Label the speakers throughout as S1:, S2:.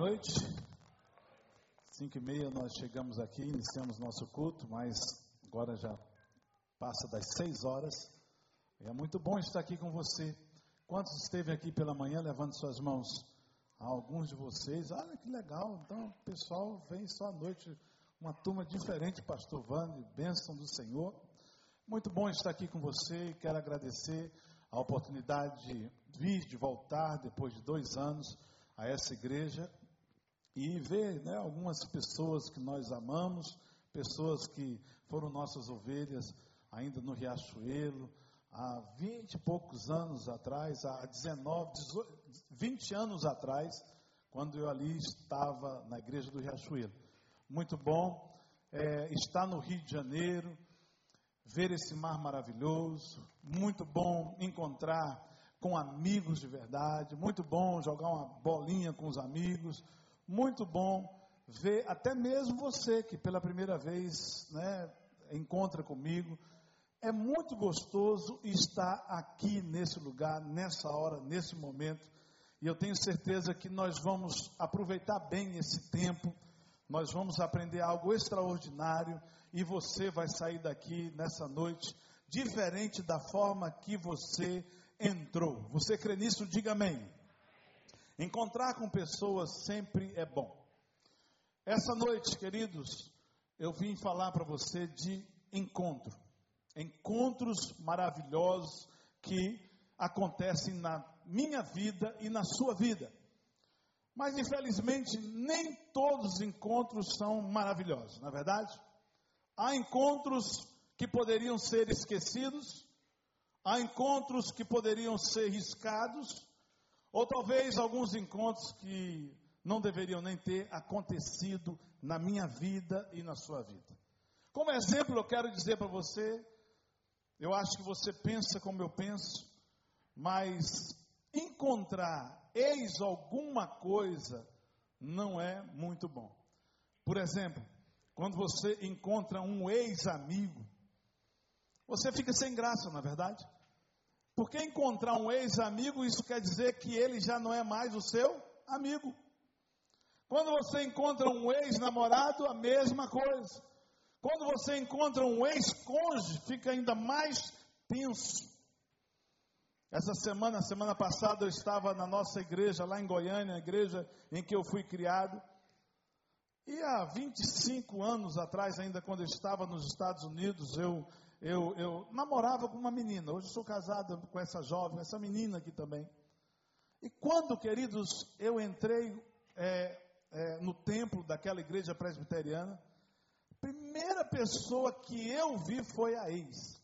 S1: noite. Cinco e meia nós chegamos aqui, iniciamos nosso culto, mas agora já passa das seis horas. É muito bom estar aqui com você. Quantos esteve aqui pela manhã levando suas mãos? Alguns de vocês, olha que legal. Então, o pessoal vem só à noite, uma turma diferente, Pastor Vande, bênção do Senhor. Muito bom estar aqui com você quero agradecer a oportunidade de vir, de voltar depois de dois anos a essa igreja e ver né, algumas pessoas que nós amamos, pessoas que foram nossas ovelhas ainda no Riachuelo, há 20 e poucos anos atrás, há 19, 18, 20 anos atrás, quando eu ali estava na igreja do Riachuelo. Muito bom é, estar no Rio de Janeiro, ver esse mar maravilhoso, muito bom encontrar com amigos de verdade, muito bom jogar uma bolinha com os amigos, muito bom ver até mesmo você que pela primeira vez né, encontra comigo. É muito gostoso estar aqui nesse lugar, nessa hora, nesse momento. E eu tenho certeza que nós vamos aproveitar bem esse tempo, nós vamos aprender algo extraordinário e você vai sair daqui nessa noite diferente da forma que você entrou. Você crê nisso? Diga amém. Encontrar com pessoas sempre é bom. Essa noite, queridos, eu vim falar para você de encontro. Encontros maravilhosos que acontecem na minha vida e na sua vida. Mas infelizmente nem todos os encontros são maravilhosos, não é verdade? Há encontros que poderiam ser esquecidos, Há encontros que poderiam ser riscados, ou talvez alguns encontros que não deveriam nem ter acontecido na minha vida e na sua vida. Como exemplo, eu quero dizer para você, eu acho que você pensa como eu penso, mas encontrar eis alguma coisa não é muito bom. Por exemplo, quando você encontra um ex-amigo, você fica sem graça, na é verdade? Porque encontrar um ex-amigo, isso quer dizer que ele já não é mais o seu amigo. Quando você encontra um ex-namorado, a mesma coisa. Quando você encontra um ex-cônjuge, fica ainda mais tenso. Essa semana, semana passada, eu estava na nossa igreja lá em Goiânia, a igreja em que eu fui criado. E há 25 anos atrás, ainda quando eu estava nos Estados Unidos, eu eu, eu namorava com uma menina, hoje sou casado com essa jovem, essa menina aqui também. E quando, queridos, eu entrei é, é, no templo daquela igreja presbiteriana, a primeira pessoa que eu vi foi a ex.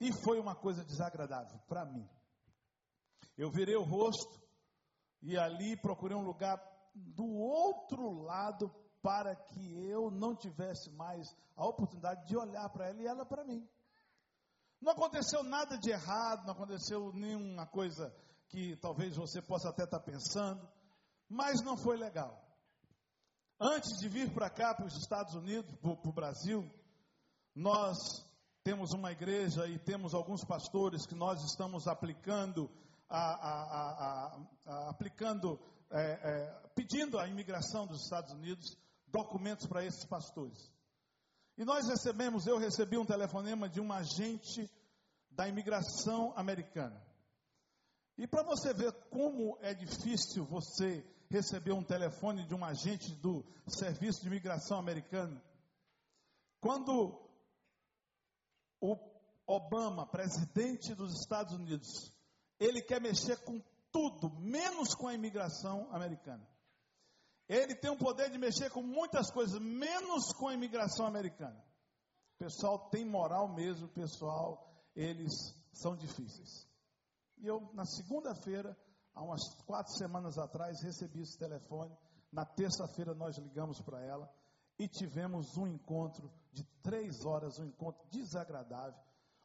S1: E foi uma coisa desagradável para mim. Eu virei o rosto e ali procurei um lugar do outro lado para que eu não tivesse mais a oportunidade de olhar para ela e ela para mim. Não aconteceu nada de errado, não aconteceu nenhuma coisa que talvez você possa até estar pensando, mas não foi legal. Antes de vir para cá, para os Estados Unidos, para o Brasil, nós temos uma igreja e temos alguns pastores que nós estamos aplicando, a, a, a, aplicando, é, é, pedindo a imigração dos Estados Unidos documentos para esses pastores. E nós recebemos, eu recebi um telefonema de um agente da imigração americana. E para você ver como é difícil você receber um telefone de um agente do Serviço de Imigração americano, quando o Obama, presidente dos Estados Unidos, ele quer mexer com tudo, menos com a imigração americana. Ele tem o poder de mexer com muitas coisas, menos com a imigração americana. O pessoal tem moral mesmo, pessoal, eles são difíceis. E eu, na segunda-feira, há umas quatro semanas atrás, recebi esse telefone. Na terça-feira, nós ligamos para ela e tivemos um encontro de três horas, um encontro desagradável,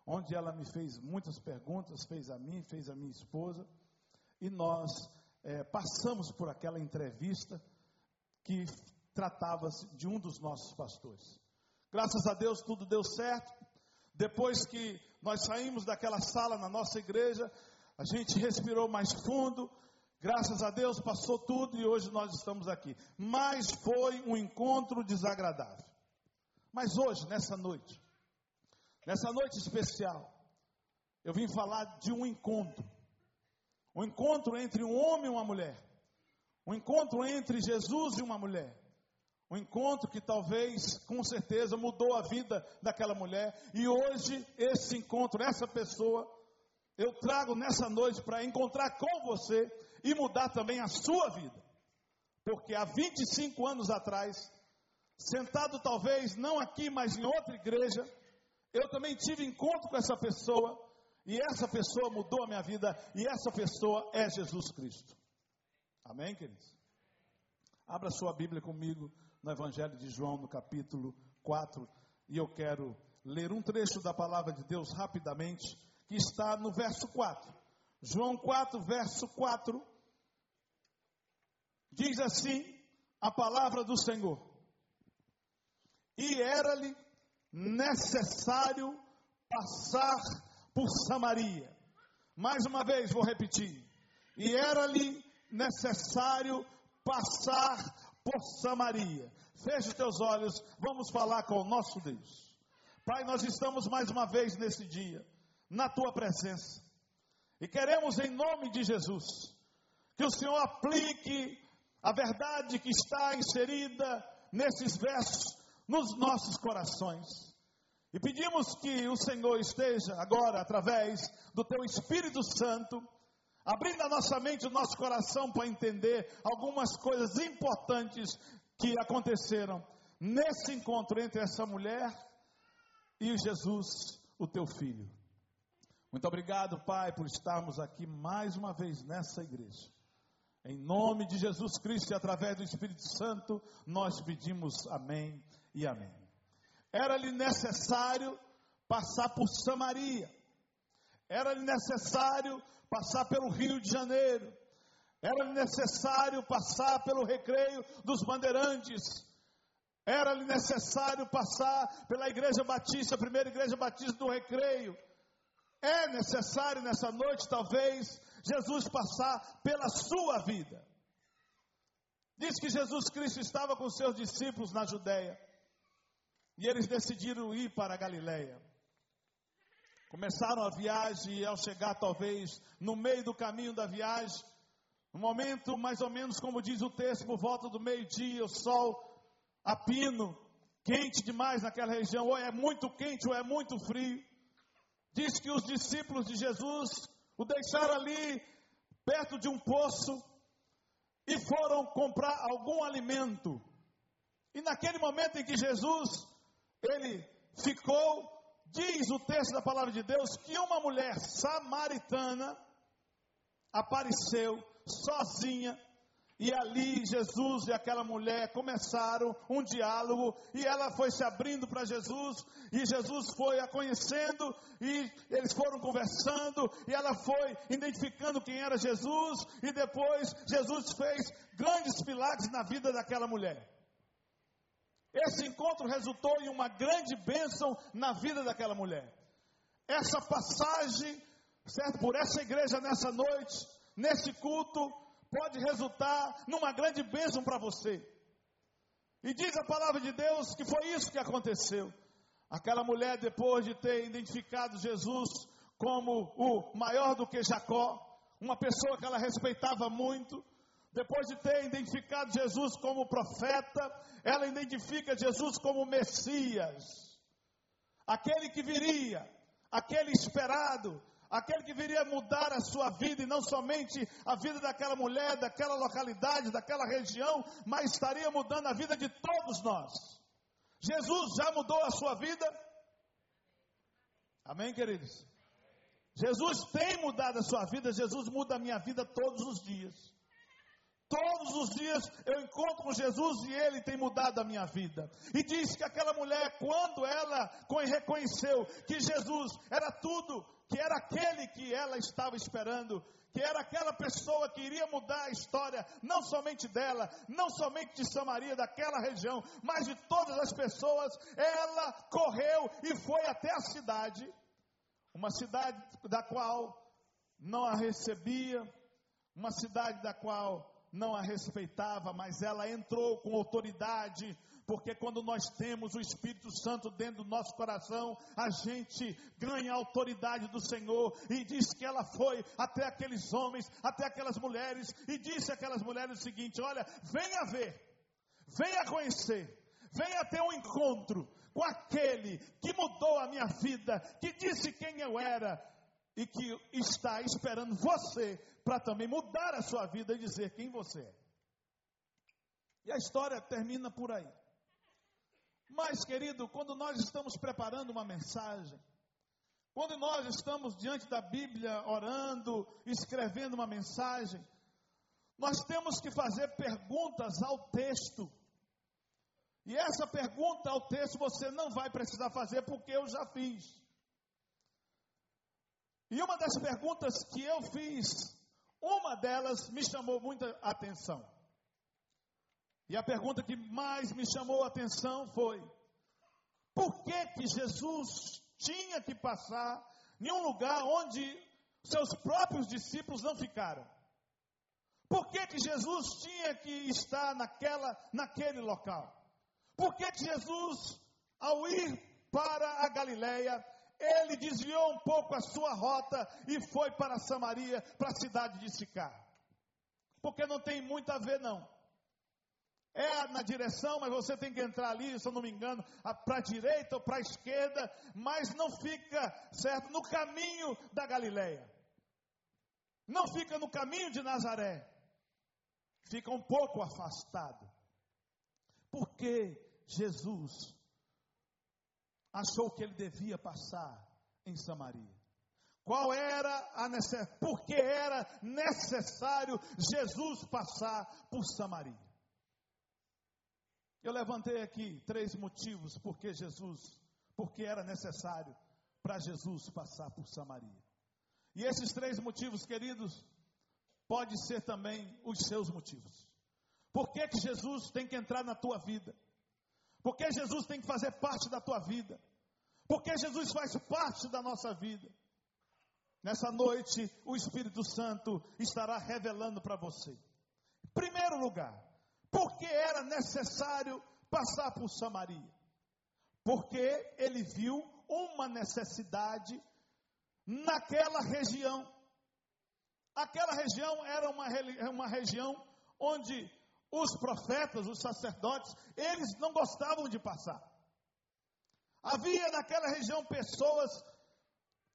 S1: onde ela me fez muitas perguntas, fez a mim, fez a minha esposa, e nós é, passamos por aquela entrevista que tratava-se de um dos nossos pastores. Graças a Deus tudo deu certo. Depois que nós saímos daquela sala na nossa igreja, a gente respirou mais fundo, Graças a Deus passou tudo e hoje nós estamos aqui. Mas foi um encontro desagradável. Mas hoje, nessa noite, nessa noite especial, eu vim falar de um encontro. Um encontro entre um homem e uma mulher. Um encontro entre Jesus e uma mulher. Um encontro que talvez, com certeza, mudou a vida daquela mulher. E hoje, esse encontro, essa pessoa, eu trago nessa noite para encontrar com você e mudar também a sua vida. Porque há 25 anos atrás, sentado talvez não aqui, mas em outra igreja, eu também tive encontro com essa pessoa, e essa pessoa mudou a minha vida, e essa pessoa é Jesus Cristo. Amém, queridos? Abra sua Bíblia comigo no Evangelho de João, no capítulo 4, e eu quero ler um trecho da palavra de Deus rapidamente, que está no verso 4. João 4, verso 4, Diz assim a palavra do Senhor: E era-lhe necessário passar por Samaria. Mais uma vez vou repetir. E era-lhe necessário passar por Samaria. Feche os teus olhos, vamos falar com o nosso Deus. Pai, nós estamos mais uma vez nesse dia, na tua presença. E queremos, em nome de Jesus, que o Senhor aplique a verdade que está inserida nesses versos nos nossos corações. E pedimos que o Senhor esteja agora, através do Teu Espírito Santo, abrindo a nossa mente, o nosso coração para entender algumas coisas importantes que aconteceram nesse encontro entre essa mulher e Jesus, o Teu Filho. Muito obrigado, Pai, por estarmos aqui mais uma vez nessa igreja. Em nome de Jesus Cristo e através do Espírito Santo, nós pedimos amém e amém. Era-lhe necessário passar por Samaria, era-lhe necessário passar pelo Rio de Janeiro, era-lhe necessário passar pelo recreio dos bandeirantes, era-lhe necessário passar pela Igreja Batista, a primeira Igreja Batista do Recreio. É necessário nessa noite, talvez, Jesus passar pela sua vida. Diz que Jesus Cristo estava com seus discípulos na Judéia. E eles decidiram ir para a Galiléia. Começaram a viagem e ao chegar talvez no meio do caminho da viagem, no momento mais ou menos como diz o texto, por volta do meio-dia, o sol a pino, quente demais naquela região, ou é muito quente ou é muito frio. Diz que os discípulos de Jesus o deixaram ali, perto de um poço, e foram comprar algum alimento. E naquele momento em que Jesus, ele ficou, diz o texto da palavra de Deus, que uma mulher samaritana apareceu sozinha e ali Jesus e aquela mulher começaram um diálogo e ela foi se abrindo para Jesus e Jesus foi a conhecendo e eles foram conversando e ela foi identificando quem era Jesus e depois Jesus fez grandes milagres na vida daquela mulher. Esse encontro resultou em uma grande bênção na vida daquela mulher. Essa passagem, certo, por essa igreja nessa noite, nesse culto, pode resultar numa grande bênção para você. E diz a palavra de Deus que foi isso que aconteceu. Aquela mulher, depois de ter identificado Jesus como o maior do que Jacó, uma pessoa que ela respeitava muito, depois de ter identificado Jesus como profeta, ela identifica Jesus como Messias, aquele que viria, aquele esperado, aquele que viria mudar a sua vida e não somente a vida daquela mulher, daquela localidade, daquela região, mas estaria mudando a vida de todos nós. Jesus já mudou a sua vida? Amém, queridos? Jesus tem mudado a sua vida, Jesus muda a minha vida todos os dias. Todos os dias eu encontro com Jesus e ele tem mudado a minha vida. E diz que aquela mulher, quando ela reconheceu que Jesus era tudo que era aquele que ela estava esperando, que era aquela pessoa que iria mudar a história, não somente dela, não somente de Samaria, daquela região, mas de todas as pessoas, ela correu e foi até a cidade, uma cidade da qual não a recebia, uma cidade da qual não a respeitava, mas ela entrou com autoridade, porque quando nós temos o Espírito Santo dentro do nosso coração, a gente ganha a autoridade do Senhor e diz que ela foi até aqueles homens, até aquelas mulheres e disse àquelas mulheres o seguinte: Olha, venha ver, venha conhecer, venha ter um encontro com aquele que mudou a minha vida, que disse quem eu era e que está esperando você para também mudar a sua vida e dizer quem você é. E a história termina por aí. Mas, querido, quando nós estamos preparando uma mensagem, quando nós estamos diante da Bíblia orando, escrevendo uma mensagem, nós temos que fazer perguntas ao texto. E essa pergunta ao texto você não vai precisar fazer porque eu já fiz. E uma das perguntas que eu fiz uma delas me chamou muita atenção. E a pergunta que mais me chamou a atenção foi: por que que Jesus tinha que passar em um lugar onde seus próprios discípulos não ficaram? Por que que Jesus tinha que estar naquela naquele local? Por que que Jesus ao ir para a Galileia ele desviou um pouco a sua rota e foi para Samaria, para a cidade de Sicar. Porque não tem muito a ver, não. É na direção, mas você tem que entrar ali, se eu não me engano, para a direita ou para a esquerda, mas não fica, certo, no caminho da Galileia. Não fica no caminho de Nazaré. Fica um pouco afastado. Porque Jesus achou que ele devia passar em Samaria. Qual era a necessidade? Por que era necessário Jesus passar por Samaria? Eu levantei aqui três motivos porque Jesus, porque era necessário para Jesus passar por Samaria. E esses três motivos, queridos, pode ser também os seus motivos. Por que, que Jesus tem que entrar na tua vida? Porque Jesus tem que fazer parte da tua vida. Porque Jesus faz parte da nossa vida. Nessa noite, o Espírito Santo estará revelando para você. Em primeiro lugar, porque era necessário passar por Samaria? Porque ele viu uma necessidade naquela região. Aquela região era uma, uma região onde os profetas, os sacerdotes, eles não gostavam de passar. Havia naquela região pessoas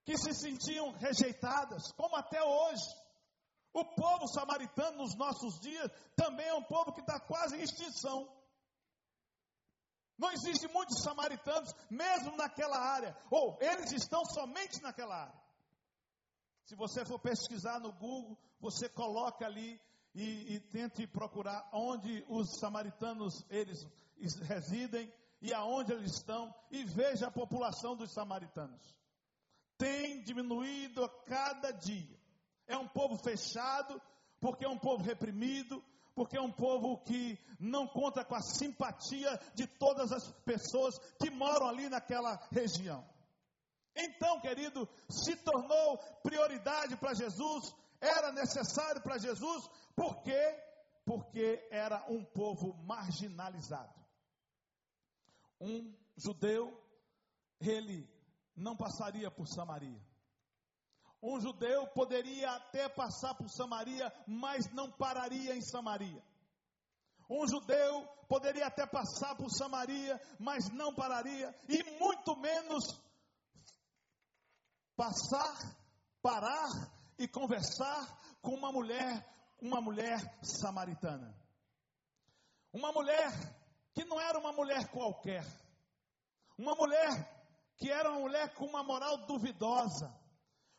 S1: que se sentiam rejeitadas, como até hoje. O povo samaritano nos nossos dias também é um povo que está quase em extinção. Não existe muitos samaritanos, mesmo naquela área, ou eles estão somente naquela área. Se você for pesquisar no Google, você coloca ali e, e tente procurar onde os samaritanos eles residem e aonde eles estão e veja a população dos samaritanos. Tem diminuído a cada dia. É um povo fechado, porque é um povo reprimido, porque é um povo que não conta com a simpatia de todas as pessoas que moram ali naquela região. Então, querido, se tornou prioridade para Jesus era necessário para Jesus, por quê? Porque era um povo marginalizado. Um judeu, ele não passaria por Samaria. Um judeu poderia até passar por Samaria, mas não pararia em Samaria. Um judeu poderia até passar por Samaria, mas não pararia, e muito menos passar, parar e conversar com uma mulher, uma mulher samaritana. Uma mulher que não era uma mulher qualquer. Uma mulher que era uma mulher com uma moral duvidosa.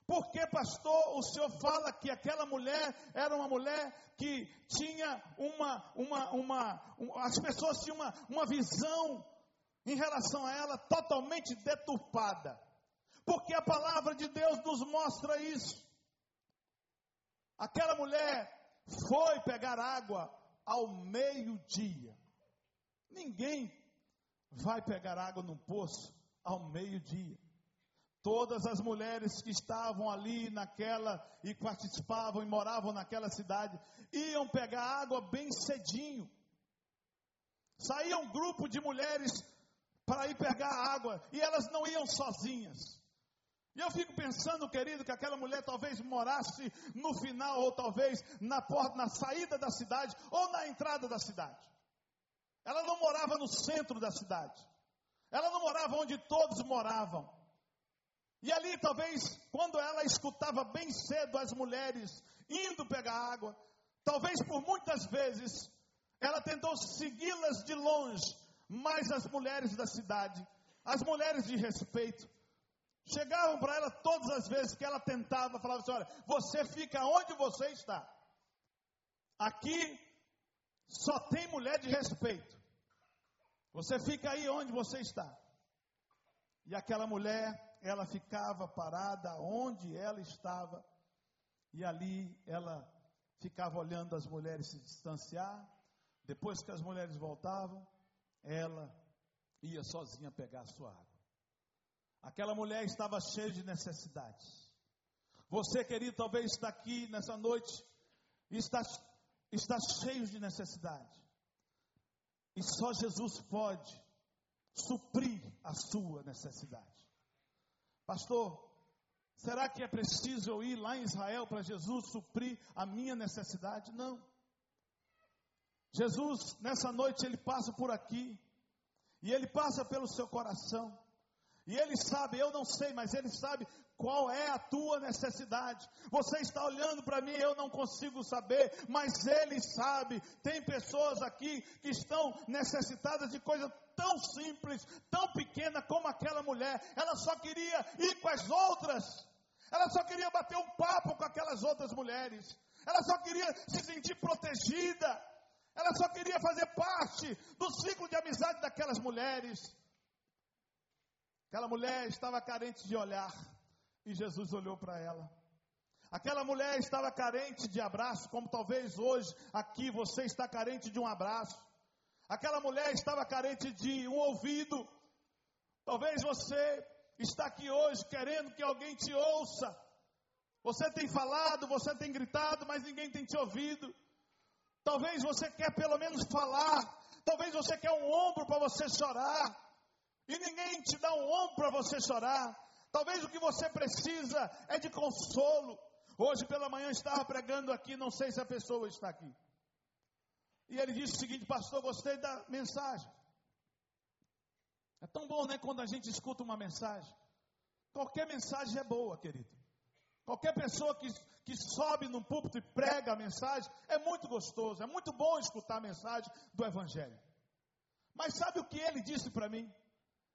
S1: Porque, pastor, o senhor fala que aquela mulher era uma mulher que tinha uma, uma, uma, as pessoas tinham uma, uma visão em relação a ela totalmente deturpada. Porque a palavra de Deus nos mostra isso. Aquela mulher foi pegar água ao meio-dia. Ninguém vai pegar água num poço ao meio-dia. todas as mulheres que estavam ali naquela e participavam e moravam naquela cidade iam pegar água bem cedinho. Saía um grupo de mulheres para ir pegar água e elas não iam sozinhas. E eu fico pensando, querido, que aquela mulher talvez morasse no final, ou talvez na porta, na saída da cidade, ou na entrada da cidade. Ela não morava no centro da cidade. Ela não morava onde todos moravam. E ali, talvez, quando ela escutava bem cedo as mulheres indo pegar água, talvez por muitas vezes ela tentou segui-las de longe, mas as mulheres da cidade, as mulheres de respeito, chegavam para ela todas as vezes que ela tentava, falavam assim: olha, você fica onde você está. Aqui só tem mulher de respeito. Você fica aí onde você está. E aquela mulher, ela ficava parada onde ela estava, e ali ela ficava olhando as mulheres se distanciar. Depois que as mulheres voltavam, ela ia sozinha pegar a sua água. Aquela mulher estava cheia de necessidades. Você, querido, talvez está aqui nessa noite e está, está cheio de necessidade. E só Jesus pode suprir a sua necessidade. Pastor, será que é preciso eu ir lá em Israel para Jesus suprir a minha necessidade? Não. Jesus, nessa noite, ele passa por aqui. E ele passa pelo seu coração. E Ele sabe, eu não sei, mas Ele sabe qual é a tua necessidade. Você está olhando para mim, eu não consigo saber, mas Ele sabe. Tem pessoas aqui que estão necessitadas de coisa tão simples, tão pequena como aquela mulher. Ela só queria ir com as outras. Ela só queria bater um papo com aquelas outras mulheres. Ela só queria se sentir protegida. Ela só queria fazer parte do ciclo de amizade daquelas mulheres. Aquela mulher estava carente de olhar e Jesus olhou para ela. Aquela mulher estava carente de abraço, como talvez hoje aqui você está carente de um abraço. Aquela mulher estava carente de um ouvido. Talvez você está aqui hoje querendo que alguém te ouça. Você tem falado, você tem gritado, mas ninguém tem te ouvido. Talvez você quer pelo menos falar. Talvez você quer um ombro para você chorar e ninguém te dá um ombro para você chorar. Talvez o que você precisa é de consolo. Hoje pela manhã estava pregando aqui, não sei se a pessoa está aqui. E ele disse o seguinte, pastor, gostei da mensagem. É tão bom, né, quando a gente escuta uma mensagem. Qualquer mensagem é boa, querido. Qualquer pessoa que, que sobe no púlpito e prega a mensagem, é muito gostoso, é muito bom escutar a mensagem do Evangelho. Mas sabe o que ele disse para mim?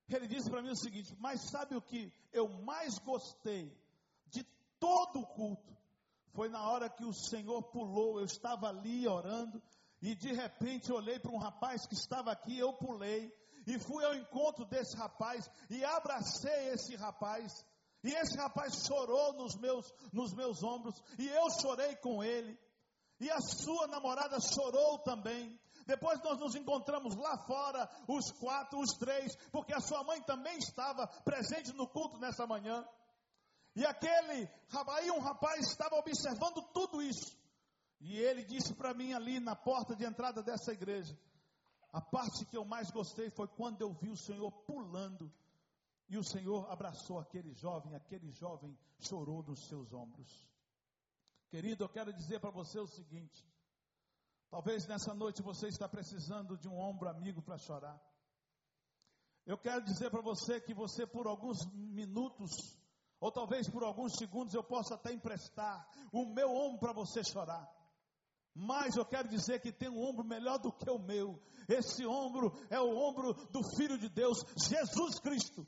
S1: Ele disse para mim o seguinte: Mas sabe o que eu mais gostei de todo o culto? Foi na hora que o Senhor pulou, eu estava ali orando, e de repente olhei para um rapaz que estava aqui, eu pulei, e fui ao encontro desse rapaz, e abracei esse rapaz, e esse rapaz chorou nos meus, nos meus ombros, e eu chorei com ele, e a sua namorada chorou também, depois nós nos encontramos lá fora, os quatro, os três, porque a sua mãe também estava presente no culto nessa manhã. E aquele, aí um rapaz estava observando tudo isso. E ele disse para mim ali na porta de entrada dessa igreja: a parte que eu mais gostei foi quando eu vi o Senhor pulando. E o Senhor abraçou aquele jovem, aquele jovem chorou nos seus ombros. Querido, eu quero dizer para você o seguinte: Talvez nessa noite você está precisando de um ombro amigo para chorar. Eu quero dizer para você que você por alguns minutos, ou talvez por alguns segundos, eu possa até emprestar o meu ombro para você chorar. Mas eu quero dizer que tem um ombro melhor do que o meu. Esse ombro é o ombro do Filho de Deus, Jesus Cristo.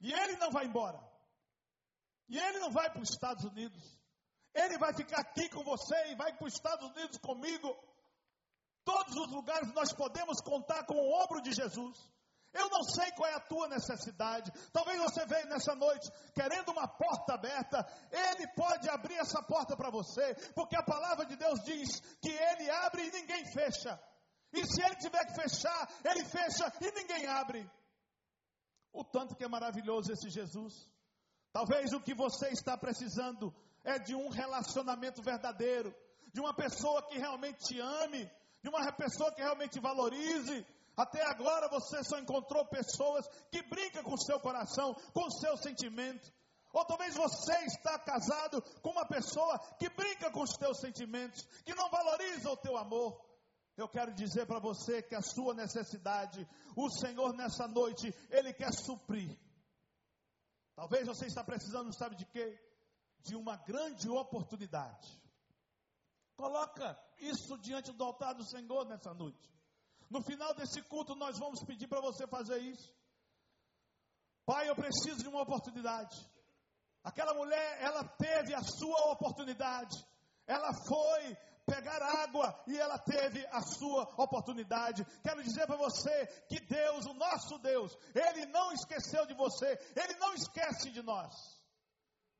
S1: E ele não vai embora. E ele não vai para os Estados Unidos. Ele vai ficar aqui com você e vai para os Estados Unidos comigo. Todos os lugares nós podemos contar com o ombro de Jesus. Eu não sei qual é a tua necessidade. Talvez você veio nessa noite querendo uma porta aberta. Ele pode abrir essa porta para você, porque a palavra de Deus diz que ele abre e ninguém fecha. E se ele tiver que fechar, ele fecha e ninguém abre. o tanto que é maravilhoso esse Jesus. Talvez o que você está precisando é de um relacionamento verdadeiro, de uma pessoa que realmente te ame, de uma pessoa que realmente te valorize. Até agora você só encontrou pessoas que brincam com o seu coração, com o seu sentimento. Ou talvez você está casado com uma pessoa que brinca com os teus sentimentos, que não valoriza o teu amor. Eu quero dizer para você que a sua necessidade, o Senhor nessa noite, Ele quer suprir. Talvez você está precisando, sabe de quê? De uma grande oportunidade. Coloca isso diante do altar do Senhor nessa noite. No final desse culto, nós vamos pedir para você fazer isso. Pai, eu preciso de uma oportunidade. Aquela mulher, ela teve a sua oportunidade. Ela foi pegar água e ela teve a sua oportunidade. Quero dizer para você que Deus, o nosso Deus, Ele não esqueceu de você, Ele não esquece de nós.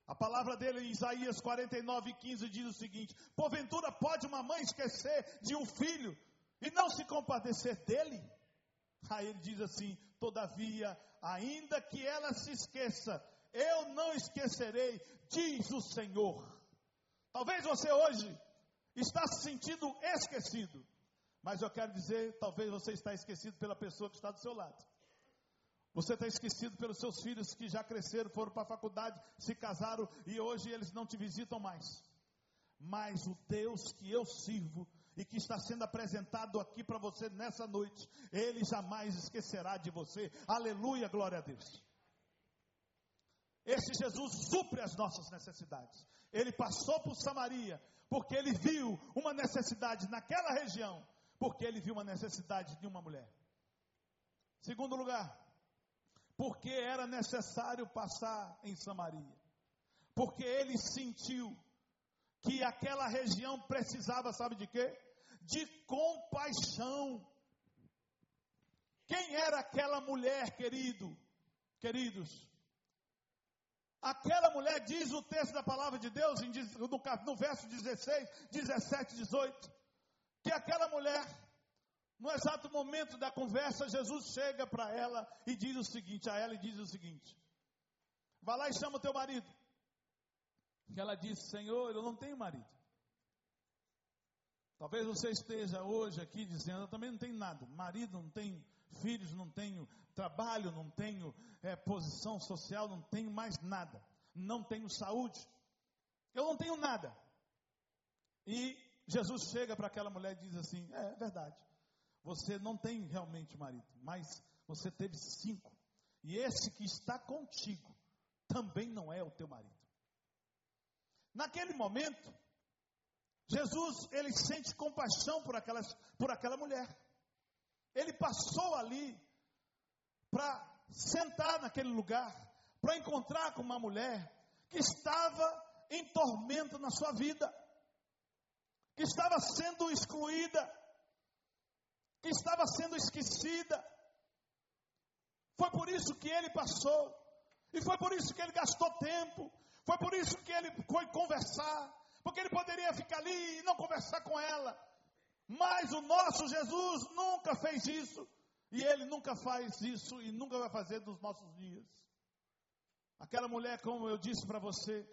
S1: A palavra dele em Isaías 49, 15 diz o seguinte: Porventura pode uma mãe esquecer de um filho e não se compadecer dele? Aí ele diz assim: Todavia, ainda que ela se esqueça, eu não esquecerei, diz o Senhor. Talvez você hoje está se sentindo esquecido, mas eu quero dizer, talvez você está esquecido pela pessoa que está do seu lado. Você está esquecido pelos seus filhos que já cresceram, foram para a faculdade, se casaram e hoje eles não te visitam mais. Mas o Deus que eu sirvo e que está sendo apresentado aqui para você nessa noite, ele jamais esquecerá de você. Aleluia, glória a Deus. Esse Jesus supre as nossas necessidades. Ele passou por Samaria, porque ele viu uma necessidade naquela região, porque ele viu uma necessidade de uma mulher. Segundo lugar, porque era necessário passar em Samaria. Porque ele sentiu que aquela região precisava, sabe de quê? De compaixão. Quem era aquela mulher, querido? Queridos, aquela mulher diz o texto da palavra de Deus, no, verso 16, 17, 18, que aquela mulher no exato momento da conversa, Jesus chega para ela e diz o seguinte, a ela e diz o seguinte: Vá lá e chama o teu marido. Que ela disse: Senhor, eu não tenho marido. Talvez você esteja hoje aqui dizendo: Eu também não tenho nada. Marido não tenho, filhos não tenho, trabalho não tenho, é, posição social não tenho mais nada. Não tenho saúde. Eu não tenho nada. E Jesus chega para aquela mulher e diz assim: É, é verdade. Você não tem realmente marido, mas você teve cinco. E esse que está contigo também não é o teu marido. Naquele momento, Jesus, ele sente compaixão por, aquelas, por aquela mulher. Ele passou ali para sentar naquele lugar, para encontrar com uma mulher que estava em tormento na sua vida, que estava sendo excluída, que estava sendo esquecida. Foi por isso que ele passou, e foi por isso que ele gastou tempo, foi por isso que ele foi conversar, porque ele poderia ficar ali e não conversar com ela. Mas o nosso Jesus nunca fez isso, e ele nunca faz isso e nunca vai fazer nos nossos dias. Aquela mulher, como eu disse para você,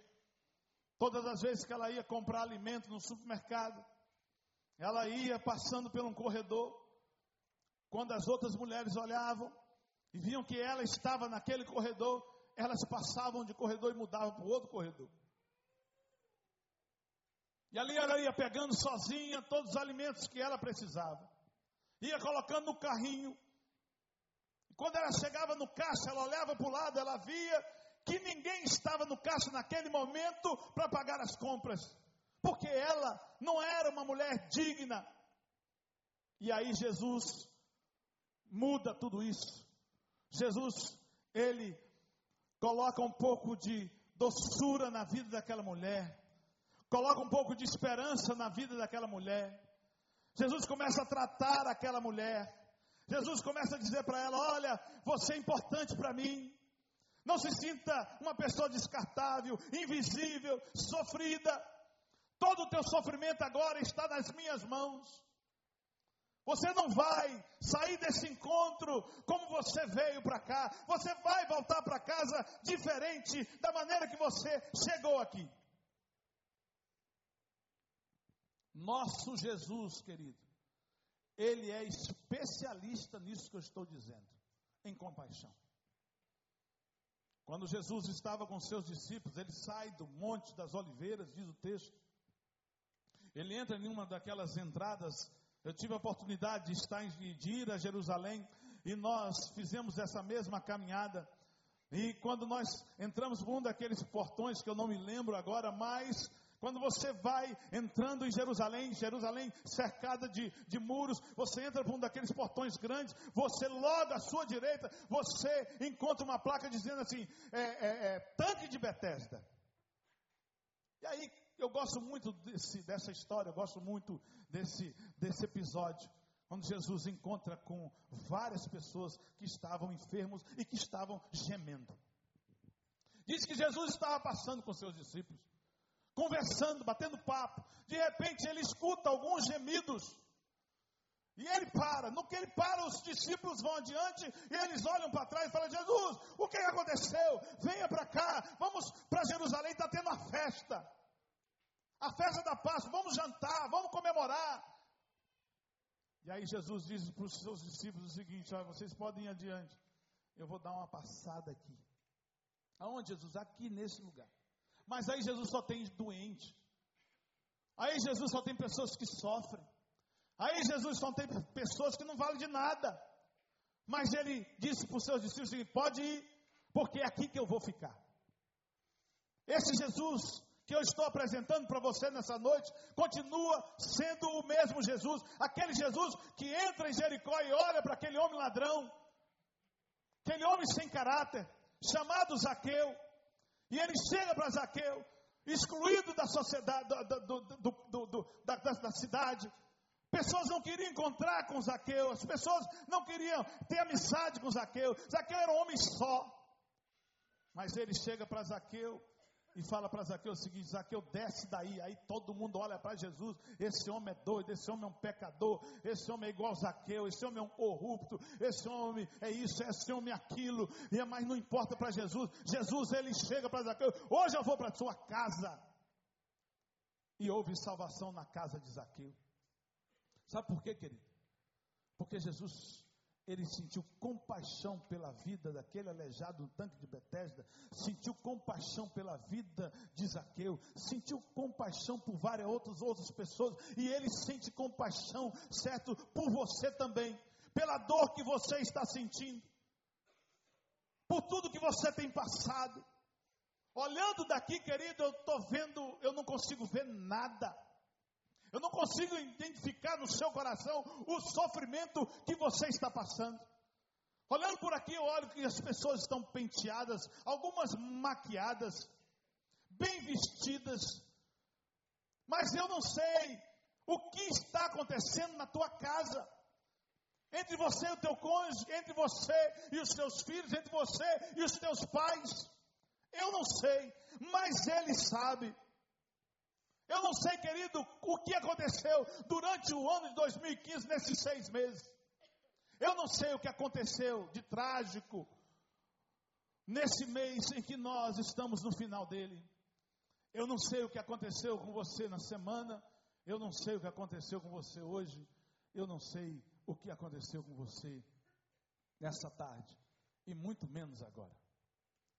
S1: todas as vezes que ela ia comprar alimento no supermercado, ela ia passando por um corredor, quando as outras mulheres olhavam e viam que ela estava naquele corredor, elas passavam de corredor e mudavam para o outro corredor. E ali ela ia pegando sozinha todos os alimentos que ela precisava. Ia colocando no carrinho. E quando ela chegava no caixa, ela olhava para o lado, ela via que ninguém estava no caixa naquele momento para pagar as compras. Porque ela não era uma mulher digna. E aí Jesus muda tudo isso. Jesus, ele coloca um pouco de doçura na vida daquela mulher, coloca um pouco de esperança na vida daquela mulher. Jesus começa a tratar aquela mulher. Jesus começa a dizer para ela: Olha, você é importante para mim. Não se sinta uma pessoa descartável, invisível, sofrida. Todo o teu sofrimento agora está nas minhas mãos. Você não vai sair desse encontro como você veio para cá. Você vai voltar para casa diferente da maneira que você chegou aqui. Nosso Jesus, querido, ele é especialista nisso que eu estou dizendo, em compaixão. Quando Jesus estava com seus discípulos, ele sai do Monte das Oliveiras, diz o texto. Ele entra em uma daquelas entradas. Eu tive a oportunidade de estar em, de ir a Jerusalém e nós fizemos essa mesma caminhada. E quando nós entramos por um daqueles portões que eu não me lembro agora, mas quando você vai entrando em Jerusalém, Jerusalém cercada de, de muros, você entra por um daqueles portões grandes, você logo à sua direita, você encontra uma placa dizendo assim, é, é, é, tanque de Betesda. E aí, eu gosto muito desse, dessa história, eu gosto muito desse, desse episódio, quando Jesus encontra com várias pessoas que estavam enfermos e que estavam gemendo. Diz que Jesus estava passando com seus discípulos conversando, batendo papo. De repente ele escuta alguns gemidos. E ele para. No que ele para, os discípulos vão adiante e eles olham para trás e falam: Jesus, o que aconteceu? Venha para cá, vamos para Jerusalém, está tendo uma festa. A festa da Páscoa, vamos jantar, vamos comemorar. E aí Jesus diz para os seus discípulos o seguinte: olha, vocês podem ir adiante. Eu vou dar uma passada aqui. Aonde, Jesus? Aqui nesse lugar. Mas aí Jesus só tem doente. Aí Jesus só tem pessoas que sofrem. Aí Jesus só tem pessoas que não valem de nada. Mas ele disse para os seus discípulos: pode ir, porque é aqui que eu vou ficar. Esse Jesus que eu estou apresentando para você nessa noite continua sendo o mesmo Jesus, aquele Jesus que entra em Jericó e olha para aquele homem ladrão, aquele homem sem caráter, chamado Zaqueu, e ele chega para Zaqueu, excluído da sociedade, do, do, do, da, da cidade. Pessoas não queriam encontrar com Zaqueu, as pessoas não queriam ter amizade com Zaqueu. Zaqueu era um homem só. Mas ele chega para Zaqueu e fala para Zaqueu o seguinte: Zaqueu, desce daí. Aí todo mundo olha para Jesus. Esse homem é doido, esse homem é um pecador, esse homem é igual Zaqueu, esse homem é um corrupto, esse homem é isso, esse homem é aquilo. E é mas não importa para Jesus. Jesus ele chega para Zaqueu: Hoje eu vou para sua casa. E houve salvação na casa de Zaqueu. Sabe por quê, querido? Porque Jesus ele sentiu compaixão pela vida daquele aleijado no tanque de Betesda, sentiu compaixão pela vida de Zaqueu, sentiu compaixão por várias outras outras pessoas, e ele sente compaixão, certo, por você também, pela dor que você está sentindo, por tudo que você tem passado. Olhando daqui, querido, eu estou vendo, eu não consigo ver nada. Eu não consigo identificar no seu coração o sofrimento que você está passando. Olhando por aqui, eu olho que as pessoas estão penteadas, algumas maquiadas, bem vestidas, mas eu não sei o que está acontecendo na tua casa. Entre você e o teu cônjuge, entre você e os teus filhos, entre você e os teus pais. Eu não sei, mas Ele sabe. Eu não sei, querido, o que aconteceu durante o ano de 2015, nesses seis meses. Eu não sei o que aconteceu de trágico nesse mês em que nós estamos no final dele. Eu não sei o que aconteceu com você na semana. Eu não sei o que aconteceu com você hoje. Eu não sei o que aconteceu com você nessa tarde. E muito menos agora.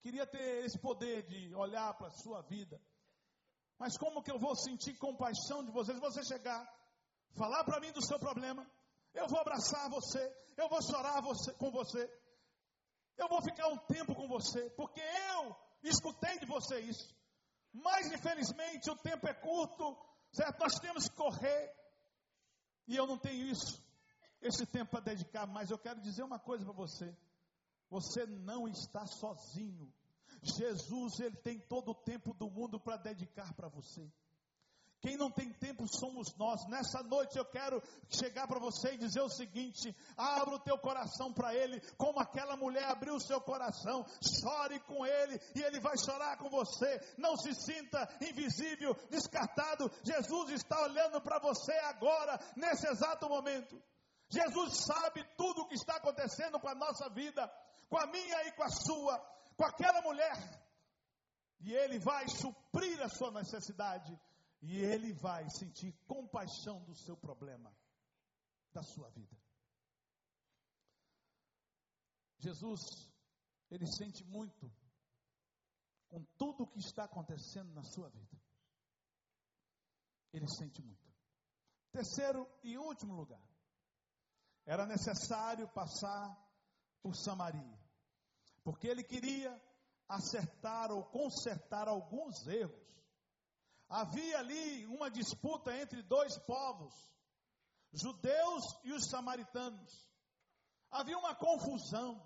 S1: Queria ter esse poder de olhar para a sua vida mas como que eu vou sentir compaixão de vocês? Você chegar, falar para mim do seu problema, eu vou abraçar você, eu vou chorar você, com você, eu vou ficar um tempo com você, porque eu escutei de você isso. Mas infelizmente o tempo é curto, certo? Nós temos que correr, e eu não tenho isso, esse tempo para dedicar, mas eu quero dizer uma coisa para você: você não está sozinho. Jesus, ele tem todo o tempo do mundo para dedicar para você. Quem não tem tempo somos nós. Nessa noite eu quero chegar para você e dizer o seguinte: abra o teu coração para Ele, como aquela mulher abriu o seu coração. Chore com Ele e Ele vai chorar com você. Não se sinta invisível, descartado. Jesus está olhando para você agora, nesse exato momento. Jesus sabe tudo o que está acontecendo com a nossa vida, com a minha e com a sua, com aquela mulher. E Ele vai suprir a sua necessidade. E Ele vai sentir compaixão do seu problema, da sua vida. Jesus, Ele sente muito com tudo o que está acontecendo na sua vida. Ele sente muito. Terceiro e último lugar, era necessário passar por Samaria, porque ele queria acertar ou consertar alguns erros. Havia ali uma disputa entre dois povos, judeus e os samaritanos. Havia uma confusão.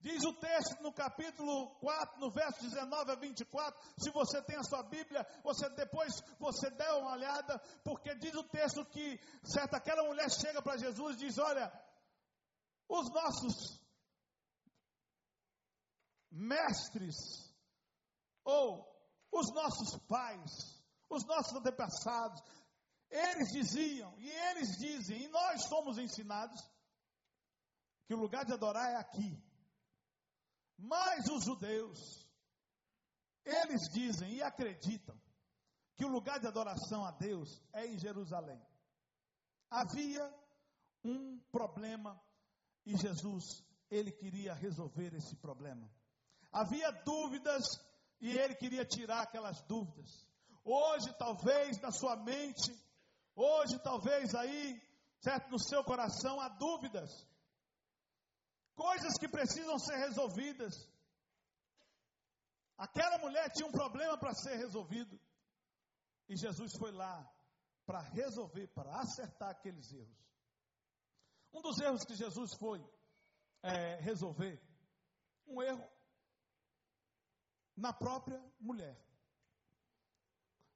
S1: Diz o texto no capítulo 4, no verso 19 a 24, se você tem a sua Bíblia, você depois você dê uma olhada, porque diz o texto que certa aquela mulher chega para Jesus e diz: "Olha, os nossos mestres ou os nossos pais, os nossos antepassados, eles diziam e eles dizem, e nós somos ensinados que o lugar de adorar é aqui. Mas os judeus, eles dizem e acreditam que o lugar de adoração a Deus é em Jerusalém. Havia um problema e Jesus, ele queria resolver esse problema. Havia dúvidas e ele queria tirar aquelas dúvidas. Hoje, talvez na sua mente, hoje, talvez aí, certo, no seu coração, há dúvidas coisas que precisam ser resolvidas. Aquela mulher tinha um problema para ser resolvido. E Jesus foi lá para resolver, para acertar aqueles erros. Um dos erros que Jesus foi é, resolver, um erro na própria mulher.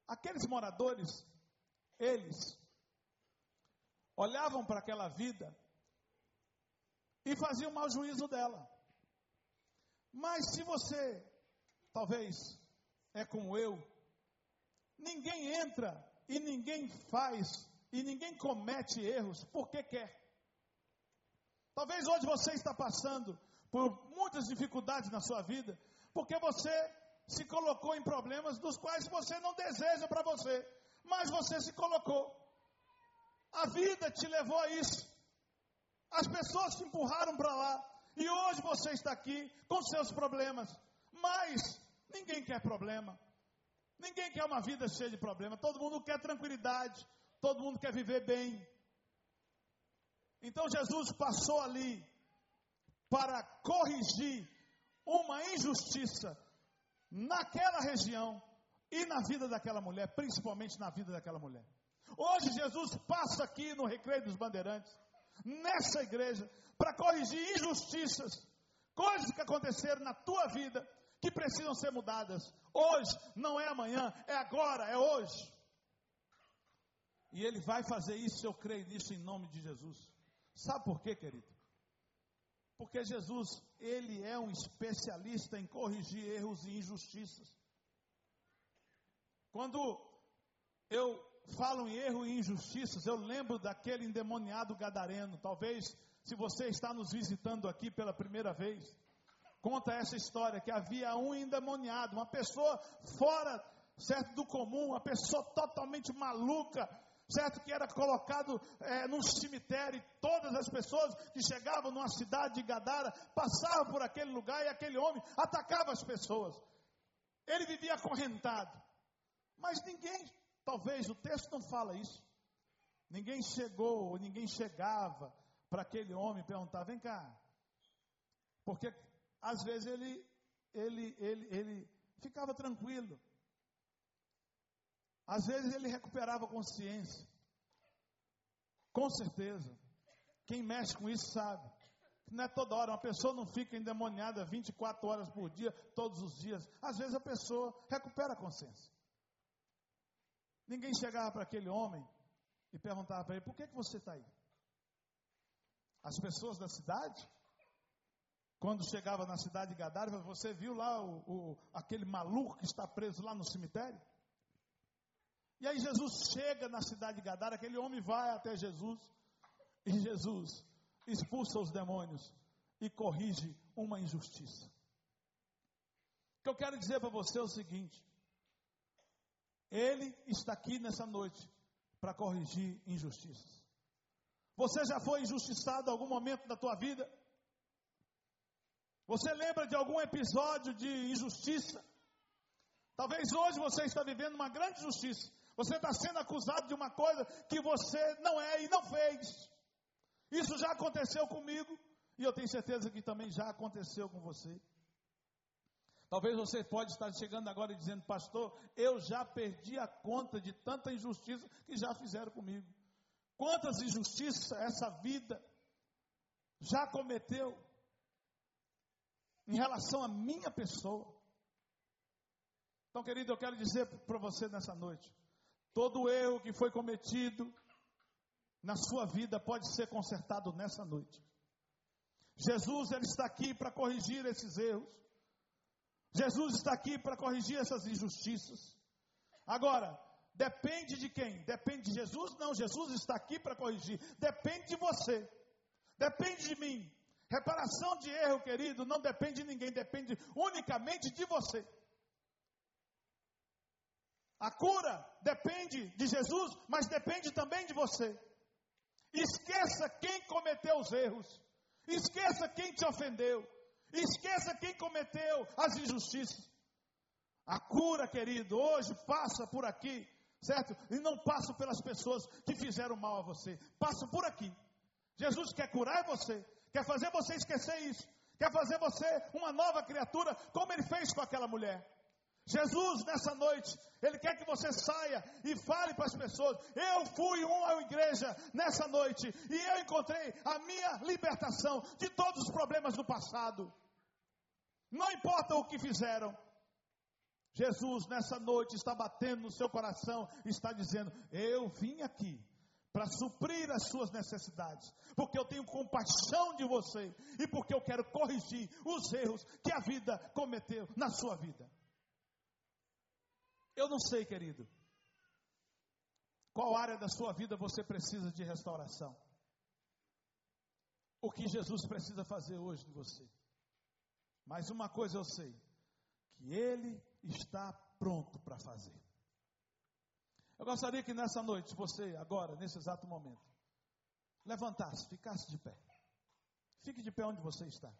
S1: Aqueles moradores, eles olhavam para aquela vida e fazia o mau juízo dela. Mas se você, talvez, é como eu, ninguém entra e ninguém faz e ninguém comete erros porque quer. Talvez hoje você está passando por muitas dificuldades na sua vida, porque você se colocou em problemas dos quais você não deseja para você, mas você se colocou. A vida te levou a isso. As pessoas te empurraram para lá. E hoje você está aqui com seus problemas. Mas ninguém quer problema. Ninguém quer uma vida cheia de problema. Todo mundo quer tranquilidade. Todo mundo quer viver bem. Então Jesus passou ali para corrigir uma injustiça naquela região e na vida daquela mulher, principalmente na vida daquela mulher. Hoje Jesus passa aqui no Recreio dos Bandeirantes nessa igreja para corrigir injustiças, coisas que aconteceram na tua vida que precisam ser mudadas. Hoje, não é amanhã, é agora, é hoje. E Ele vai fazer isso, eu creio nisso em nome de Jesus. Sabe por quê, querido? Porque Jesus, Ele é um especialista em corrigir erros e injustiças. Quando eu falam em erro e injustiças, eu lembro daquele endemoniado gadareno. Talvez, se você está nos visitando aqui pela primeira vez, conta essa história que havia um endemoniado, uma pessoa fora, certo, do comum, uma pessoa totalmente maluca, certo, que era colocado é, num cemitério. E todas as pessoas que chegavam numa cidade de Gadara passavam por aquele lugar e aquele homem atacava as pessoas. Ele vivia acorrentado, mas ninguém Talvez o texto não fala isso. Ninguém chegou, ninguém chegava para aquele homem perguntava: vem cá. Porque às vezes ele, ele, ele, ele ficava tranquilo. Às vezes ele recuperava consciência. Com certeza. Quem mexe com isso sabe. Não é toda hora, uma pessoa não fica endemoniada 24 horas por dia, todos os dias. Às vezes a pessoa recupera a consciência. Ninguém chegava para aquele homem e perguntava para ele: por que, que você está aí? As pessoas da cidade, quando chegava na cidade de Gadara, você viu lá o, o, aquele maluco que está preso lá no cemitério? E aí Jesus chega na cidade de Gadara, aquele homem vai até Jesus E Jesus expulsa os demônios e corrige uma injustiça. O que eu quero dizer para você é o seguinte: Ele está aqui nessa noite para corrigir injustiças. Você já foi injustiçado em algum momento da tua vida? Você lembra de algum episódio de injustiça? Talvez hoje você está vivendo uma grande injustiça. Você está sendo acusado de uma coisa que você não é e não fez. Isso já aconteceu comigo e eu tenho certeza que também já aconteceu com você. Talvez você pode estar chegando agora e dizendo, pastor, eu já perdi a conta de tanta injustiça que já fizeram comigo. Quantas injustiças essa vida já cometeu em relação à minha pessoa. Então, querido, eu quero dizer para você nessa noite: todo erro que foi cometido na sua vida pode ser consertado nessa noite. Jesus ele está aqui para corrigir esses erros. Jesus está aqui para corrigir essas injustiças. Agora, depende de quem? Depende de Jesus? Não, Jesus está aqui para corrigir. Depende de você. Depende de mim. Reparação de erro, querido, não depende de ninguém, depende unicamente de você. A cura depende de Jesus, mas depende também de você. Esqueça quem cometeu os erros. Esqueça quem te ofendeu. Esqueça quem cometeu as injustiças. A cura, querido, hoje passa por aqui, certo? E não passa pelas pessoas que fizeram mal a você. Passa por aqui. Jesus quer curar você, quer fazer você esquecer isso, quer fazer você uma nova criatura, como ele fez com aquela mulher. Jesus, nessa noite, Ele quer que você saia e fale para as pessoas: Eu fui uma igreja nessa noite e eu encontrei a minha libertação de todos os problemas do passado. Não importa o que fizeram. Jesus, nessa noite, está batendo no seu coração, está dizendo: Eu vim aqui para suprir as suas necessidades, porque eu tenho compaixão de você e porque eu quero corrigir os erros que a vida cometeu na sua vida. Eu não sei, querido. Qual área da sua vida você precisa de restauração? O que Jesus precisa fazer hoje de você? Mas uma coisa eu sei: que Ele está pronto para fazer. Eu gostaria que nessa noite, você, agora, nesse exato momento, levantasse, ficasse de pé. Fique de pé onde você está.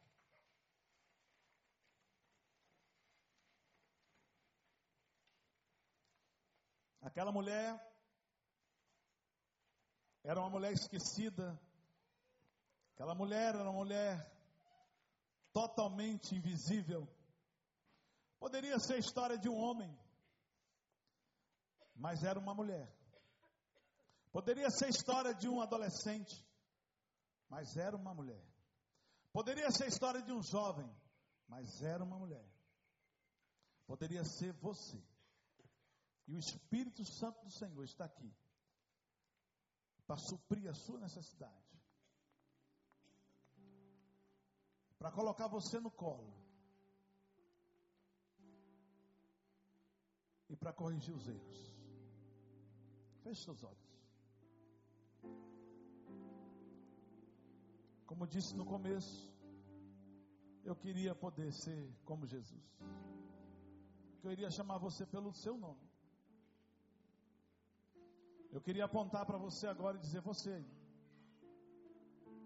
S1: Aquela mulher era uma mulher esquecida. Aquela mulher era uma mulher totalmente invisível. Poderia ser a história de um homem, mas era uma mulher. Poderia ser a história de um adolescente, mas era uma mulher. Poderia ser a história de um jovem, mas era uma mulher. Poderia ser você. E o Espírito Santo do Senhor está aqui para suprir a sua necessidade, para colocar você no colo e para corrigir os erros. Feche seus olhos. Como disse no começo, eu queria poder ser como Jesus. Eu iria chamar você pelo seu nome. Eu queria apontar para você agora e dizer: você,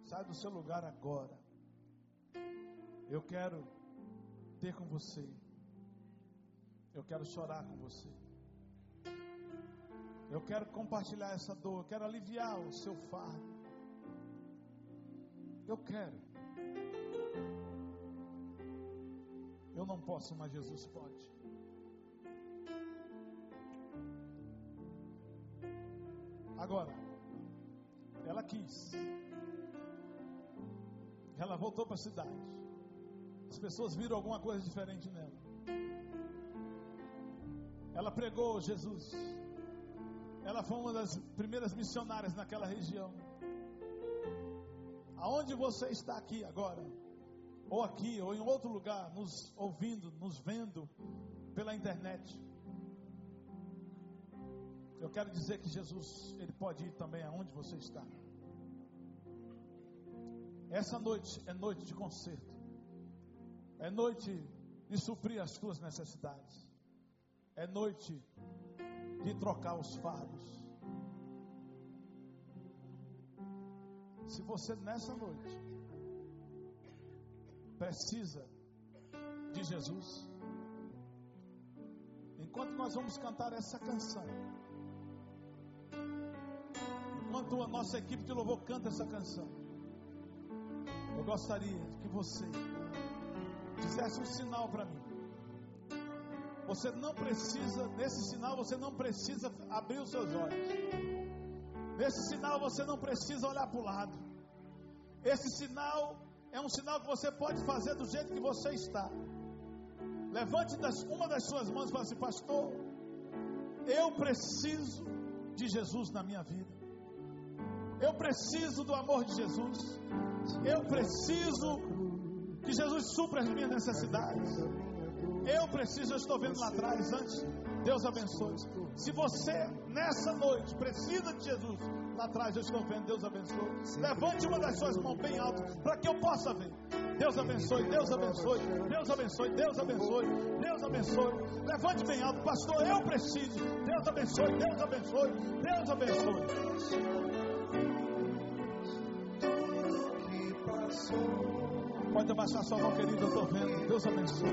S1: sai do seu lugar agora. Eu quero ter com você. Eu quero chorar com você. Eu quero compartilhar essa dor. Eu quero aliviar o seu fardo. Eu quero. Eu não posso, mas Jesus pode. Agora, ela quis. Ela voltou para a cidade. As pessoas viram alguma coisa diferente nela. Ela pregou Jesus. Ela foi uma das primeiras missionárias naquela região. Aonde você está aqui agora? Ou aqui, ou em outro lugar, nos ouvindo, nos vendo pela internet. Eu quero dizer que Jesus, Ele pode ir também aonde você está. Essa noite é noite de conserto. É noite de suprir as tuas necessidades. É noite de trocar os faros. Se você nessa noite precisa de Jesus, enquanto nós vamos cantar essa canção, enquanto a nossa equipe de louvor canta essa canção, eu gostaria que você fizesse um sinal para mim. Você não precisa, nesse sinal, você não precisa abrir os seus olhos. Nesse sinal, você não precisa olhar para o lado. Esse sinal é um sinal que você pode fazer do jeito que você está. Levante das, uma das suas mãos e fale assim: Pastor, eu preciso de Jesus na minha vida. Eu preciso do amor de Jesus. Eu preciso que Jesus supra as minhas necessidades. Eu preciso, eu estou vendo lá atrás antes. Deus abençoe. Se você nessa noite precisa de Jesus, lá atrás eu estou vendo, Deus abençoe. Levante uma das suas mãos bem alto para que eu possa ver. Deus abençoe, Deus abençoe, Deus abençoe, Deus abençoe, Deus abençoe. Levante bem alto, pastor, eu preciso. Deus abençoe, Deus abençoe, Deus abençoe. Pode abaixar sua mão, querido, eu estou vendo. Deus abençoe.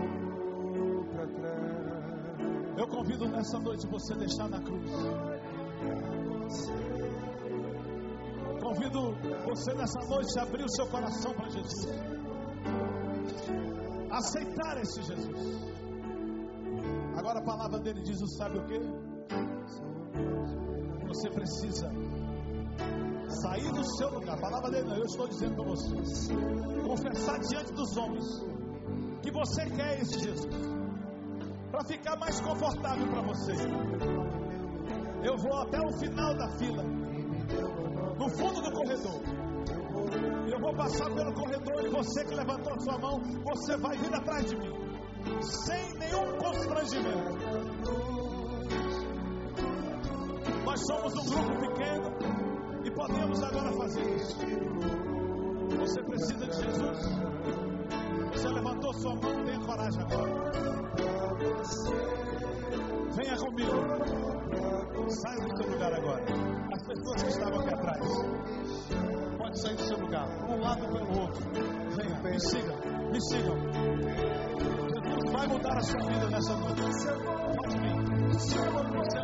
S1: Eu convido nessa noite você deixar na cruz. Convido você nessa noite a abrir o seu coração para Jesus. Aceitar esse Jesus. Agora a palavra dele diz: sabe o que? Você precisa sair do seu lugar. A palavra dele não, eu estou dizendo para você. Confessar diante dos homens que você quer esse Jesus. Para ficar mais confortável para você. Eu vou até o final da fila. No fundo do corredor. Eu vou passar pelo corredor e você que levantou a sua mão, você vai vir atrás de mim. Sem nenhum constrangimento. Nós somos um grupo pequeno podemos agora fazer isso. Você precisa de Jesus. Você levantou sua mão, tenha coragem agora. Venha comigo. Saia do seu lugar agora. As pessoas que estavam aqui atrás. Pode sair do seu lugar. Um lado pelo outro. Venha, me sigam. Me sigam. Jesus vai mudar a sua vida nessa noite. Pode vir.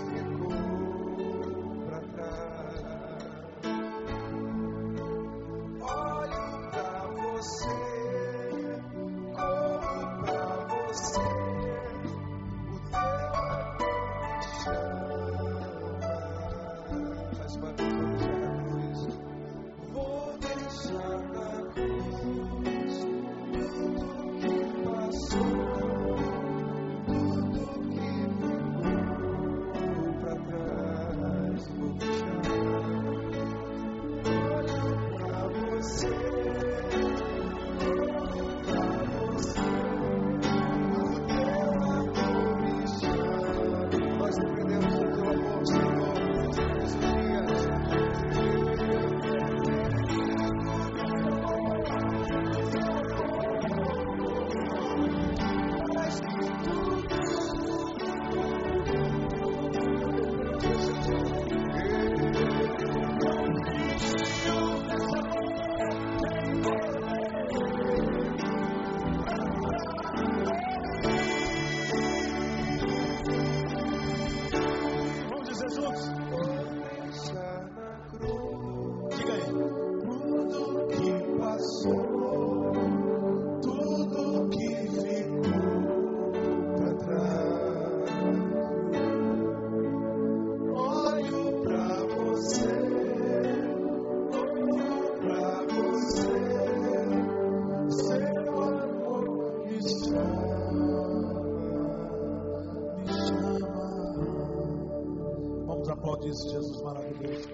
S1: prosper. Esse Jesus maravilhoso.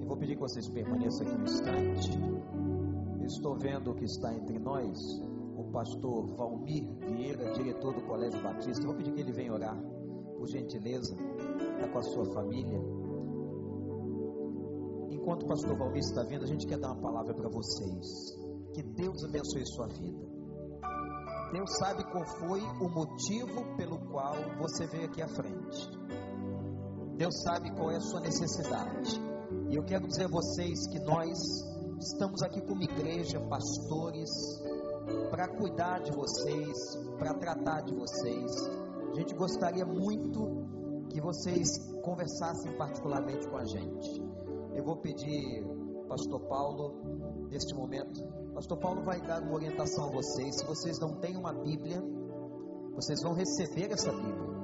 S2: Eu vou pedir que vocês permaneçam aqui um instante. Estou vendo que está entre nós o pastor Valmir Vieira, diretor do Colégio Batista. Eu vou pedir que ele venha orar, por gentileza, está com a sua família. Enquanto o pastor Valmir está vindo, a gente quer dar uma palavra para vocês. Que Deus abençoe sua vida. Deus sabe qual foi o motivo pelo qual você veio aqui à frente. Deus sabe qual é a sua necessidade. E eu quero dizer a vocês que nós estamos aqui como igreja, pastores, para cuidar de vocês, para tratar de vocês. A gente gostaria muito que vocês conversassem particularmente com a gente. Eu vou pedir, Pastor Paulo, neste momento, Pastor Paulo vai dar uma orientação a vocês. Se vocês não têm uma Bíblia, vocês vão receber essa Bíblia.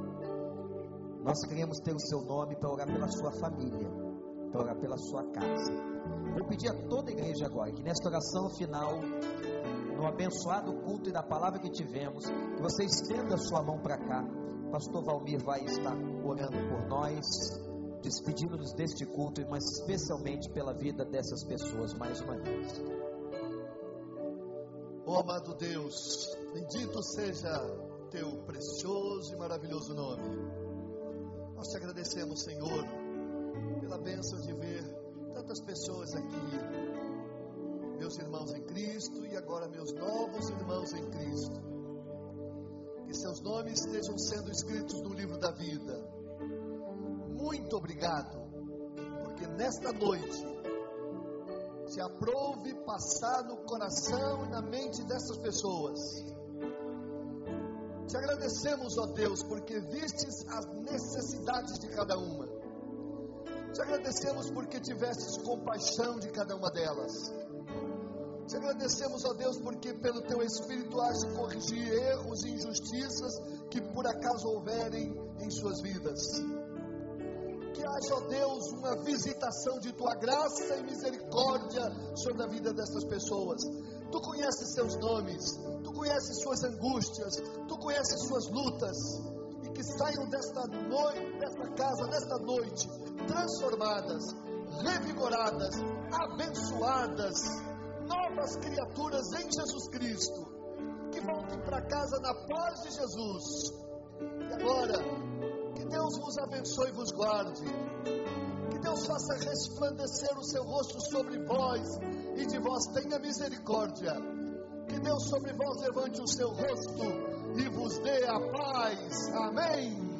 S2: Nós queremos ter o seu nome para orar pela sua família, para orar pela sua casa. Vou pedir a toda a igreja agora que nesta oração final, no abençoado culto e da palavra que tivemos, que você estenda a sua mão para cá. Pastor Valmir vai estar orando por nós, despedindo-nos deste culto, mas especialmente pela vida dessas pessoas mais uma vez.
S3: Oh amado Deus, bendito seja teu precioso e maravilhoso nome. Nós te agradecemos, Senhor, pela bênção de ver tantas pessoas aqui, meus irmãos em Cristo e agora meus novos irmãos em Cristo. Que seus nomes estejam sendo escritos no livro da vida. Muito obrigado, porque nesta noite se aprouve passar no coração e na mente dessas pessoas. Te agradecemos, ó Deus, porque vistes as necessidades de cada uma. Te agradecemos porque tivestes compaixão de cada uma delas. Te agradecemos, ó Deus, porque pelo teu Espírito has corrigir erros e injustiças que por acaso houverem em suas vidas. Que haja, ó Deus, uma visitação de tua graça e misericórdia sobre a vida dessas pessoas. Tu conheces seus nomes, tu conheces suas angústias, tu conheces suas lutas. E que saiam desta noite, desta casa, nesta noite, transformadas, revigoradas, abençoadas, novas criaturas em Jesus Cristo. Que voltem para casa na paz de Jesus. E agora, Deus vos abençoe e vos guarde. Que Deus faça resplandecer o seu rosto sobre vós e de vós tenha misericórdia. Que Deus sobre vós levante o seu rosto e vos dê a paz. Amém.